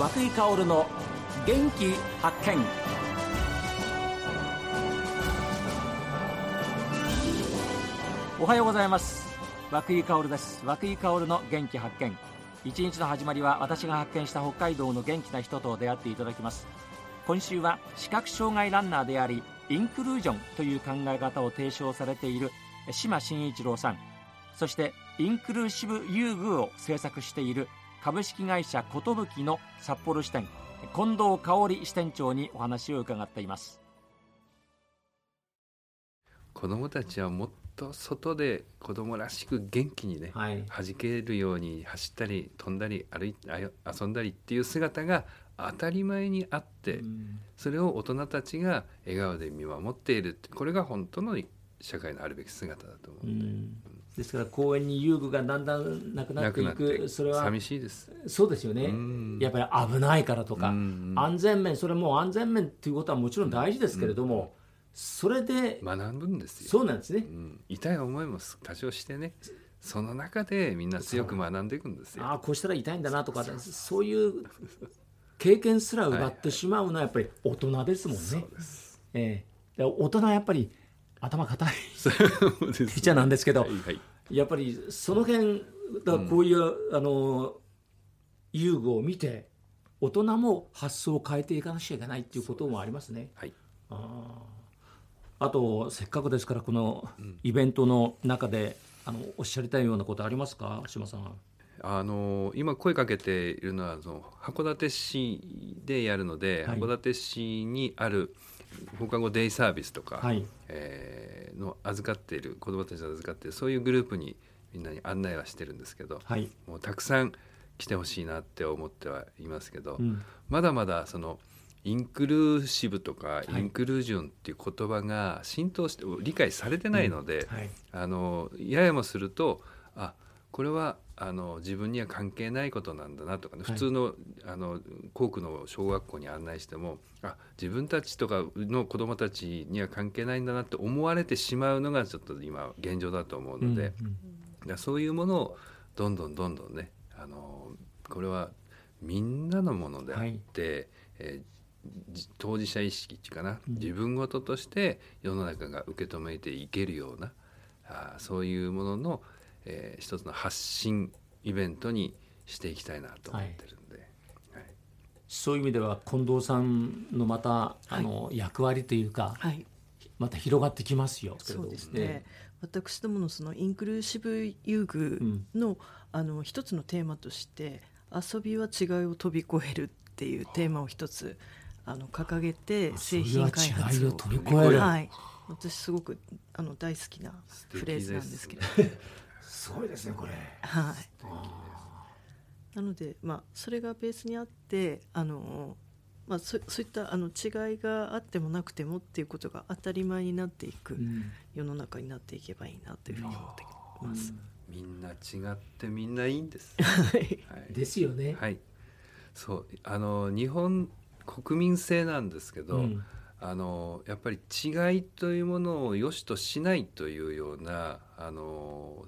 和井薫の元気発見。おはようございます。和井薫です。和久井薫の元気発見。一日の始まりは私が発見した北海道の元気な人と出会っていただきます。今週は視覚障害ランナーでありインクルージョンという考え方を提唱されている島真一郎さん。そしてインクルーシブ遊具を制作している株式会社寿の札幌支店近藤香織支店長にお話を伺っています。子どもたちはもっと外で子どもらしく元気にね、はい、弾けるように走ったり飛んだり歩い遊んだりっていう姿が当たり前にあって、うん、それを大人たちが笑顔で見守っているこれが本当の社会のあるべき姿だと思うんで。うんですから公園に遊具がだんだんなくなっていく。それは寂しいです。そうですよね。やっぱり危ないからとか安全面それも安全面ということはもちろん大事ですけれどもそれで学ぶんですよ。そうなんですね、痛い思いも多少してね。その中でみんな強く学んでいくんですよ。ああこうしたら痛いんだなとかそういう経験すら奪ってしまうのはやっぱり大人ですもんね。そうです。えー、大人はやっぱり頭固いピッ チャーなんですけど、はいはい、やっぱりその辺だこういう、うん、あの遊具を見て大人も発想を変えていかなきゃいけないっていうこともありますね。はい、ああとせっかくですからこのイベントの中で、あのおっしゃりたいようなことありますか？島さん。あの今声かけているのはその函館市でやるので、はい、函館市にある放課後デイサービスとか、はい、えー、の預かっている子どもたちが預かっているそういうグループにみんなに案内はしてるんですけど、はい、もうたくさん来てほしいなって思ってはいますけど、うん、まだまだそのインクルーシブとかインクルージョンっていう言葉が浸透して理解されてないので、うん。はい、あのややもするとあこれはあの自分には関係ないことなんだなとかね、普通のあの校区の小学校に案内してもあ自分たちとかの子どもたちには関係ないんだなって思われてしまうのがちょっと今現状だと思うので、うんうん、そういうものをどんどんどんどんねあのこれはみんなのものであって、はい、えー、当事者意識っていうかな、うん、自分事として世の中が受け止めていけるようなあそういうもののえー、一つの発信イベントにしていきたいなと思ってるんで、はい、そういう意味では近藤さんのまたあの、役割というか、はい、また広がってきますよ。そうですね。私どものそのインクルーシブ遊具の、うん、あの一つのテーマとして遊びは違いを飛び越えるっていうテーマを一つあの掲げて製品開発を飛び越える、はい、私すごくあの大好きなフレーズなんですけど。すごいですねこれ。はい。なのでまあそれがベースにあってあのまあそそういったあの違いがあってもなくてもっていうことが当たり前になっていく世の中になっていけばいいなというふうに思ってます。みんな違ってみんないいんです。はい。ですよね。はい。そうあの日本国民性なんですけど。うんあのやっぱり違いというものを良しとしないというようなあの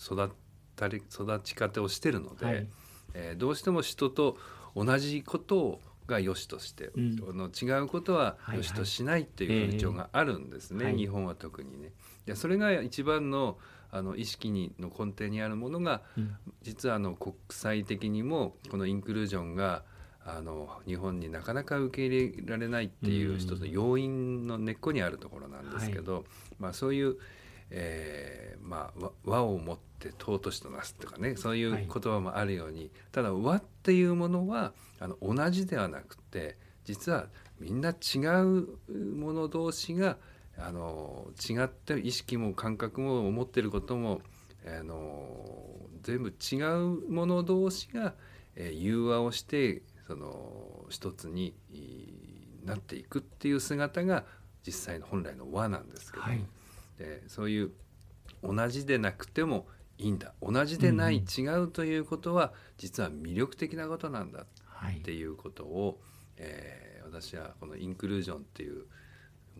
育ったり育ち方をしてるので、はい、えー、どうしても人と同じことが良しとして、うん、の違うことは良しとしないっていう風潮があるんですね、はい。はい、日本は特にね。でそれが一番のあの意識にの根底にあるものが、うん、実はあの国際的にもこのインクルージョンがあの日本になかなか受け入れられないっていう一つの要因の根っこにあるところなんですけど、はい、まあ、そういうえー、まあ和をもって尊しとなすとかねそういう言葉もあるように、はい、ただ和っていうものはあの同じではなくて実はみんな違うもの同士があの違って意識も感覚も思ってることもあの全部違うもの同士が、えー、融和をしてその一つになっていくっていう姿が実際の本来の和なんですけど、はいでそういう同じでなくてもいいんだ。同じでない、うん、違うということは実は魅力的なことなんだっていうことを、はい、えー、私はこのインクルージョンっていう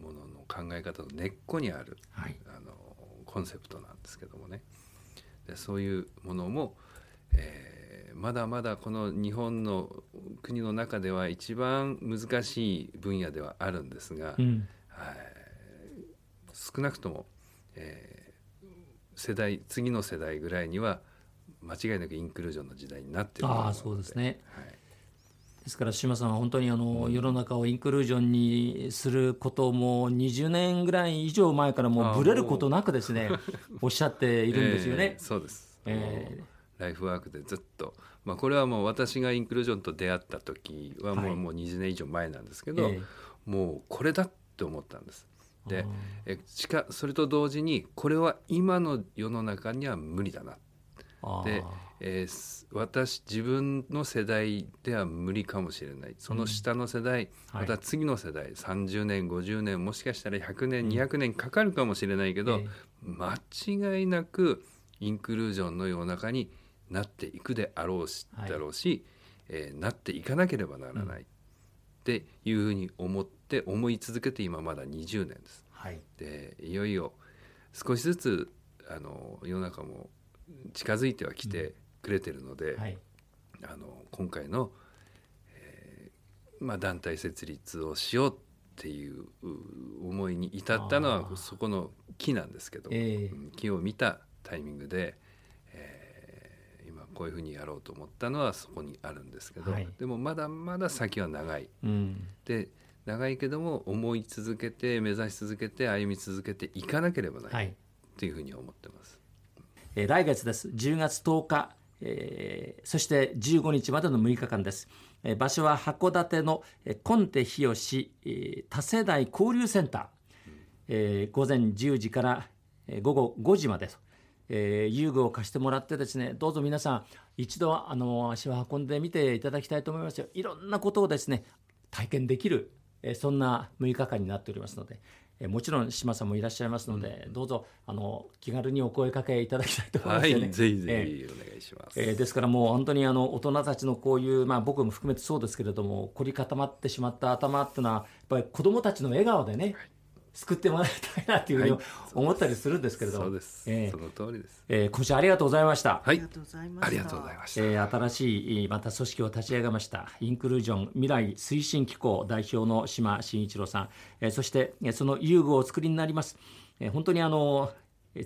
ものの考え方の根っこにある、はい、あのコンセプトなんですけどもね。でそういうものも、えー、ー、まだまだこの日本の国の中では一番難しい分野ではあるんですが、うん、はい、少なくとも、えー、世代次の世代ぐらいには間違いなくインクルージョンの時代になってるあそうですね、はい、ですから島さんは本当にあの、世の中をインクルージョンにすることも20年ぐらい以上前からもうぶれることなくですね。おっしゃっているんですよね。えー、そうです、えー。ライフワークでずっと、まあ、これはもう私がインクルージョンと出会った時はもう,、もう20年以上前なんですけど、えー、もうこれだって思ったんです。でえしかそれと同時にこれは今の世の中には無理だな。で、えー、私自分の世代では無理かもしれない。その下の世代、うん、また次の世代、はい、30年50年もしかしたら100年、うん、200年かかるかもしれないけど、えー、間違いなくインクルージョンの世の中になっていくであろうし、はい、だろうし、えー、なっていかなければならない、うん、っていうふうに思って思い続けて今まだ20年です。はい、でいよいよ少しずつあの世の中も近づいてはきてくれてるので、うんはい、あの今回の、えーまあ、団体設立をしようっていう思いに至ったのはそこの木なんですけど、えー、木を見たタイミングで、こういうふうにやろうと思ったのはそこにあるんですけど、はい、でもまだまだ先は長い。うん、で長いけども思い続けて目指し続けて歩み続けていかなければない、とい。うふうに思ってます。えー、来月です。10月10日、えー、そして15日までの6日間です、えー、場所は函館の、えー、コンテ日吉、えー、多世代交流センター、えー、午前10時から、えー、午後5時までと、えー、遊具を貸してもらってですねどうぞ皆さん一度あの足を運んでみていただきたいと思いますよ。いろんなことをですね体験できる、えー、そんな6日間になっておりますのでえもちろん島さんもいらっしゃいますので、うん、どうぞあの気軽にお声かけいただきたいと思います、ね、はい、ぜひぜひお願いします。えー、ですからもう本当にあの大人たちのこういうまあ僕も含めてそうですけれども凝り固まってしまった頭っていうのはやっぱり子どもたちの笑顔でね、はい救ってもらいたいなというふうに思ったりするんですけれども、そうです、えー、その通りです、えー、今週ありがとうございました。はい。ありがとうございました。えー、新しいまた組織を立ち上げました。インクルージョン未来推進機構代表の島真一郎さん、えー、そしてその遊具をお作りになります、えー、本当にあの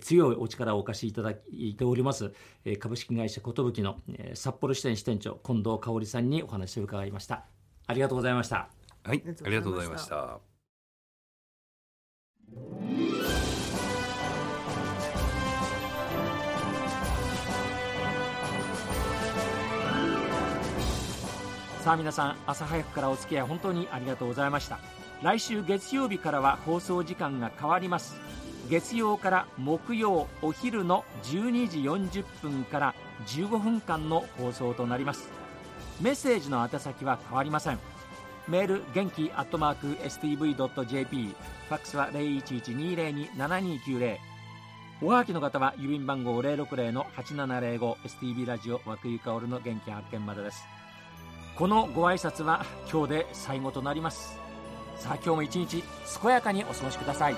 強いお力をお貸しいただいております。株式会社寿の札幌支店支店長近藤香織さんにお話を伺いました。ありがとうございました。はい。ありがとうございましたさあ皆さん朝早くからお付き合い本当にありがとうございました。来週月曜日からは放送時間が変わります。月曜から木曜お昼の12時40分から15分間の放送となります。メッセージの宛先は変わりません。メール元気アットマーク STV.jp ファックスは0112027290おはがきの方は郵便番号060-8705 STB ラジオ和久井薫の元気発見までです。このご挨拶は今日で最後となります。さあ今日も一日健やかにお過ごしください。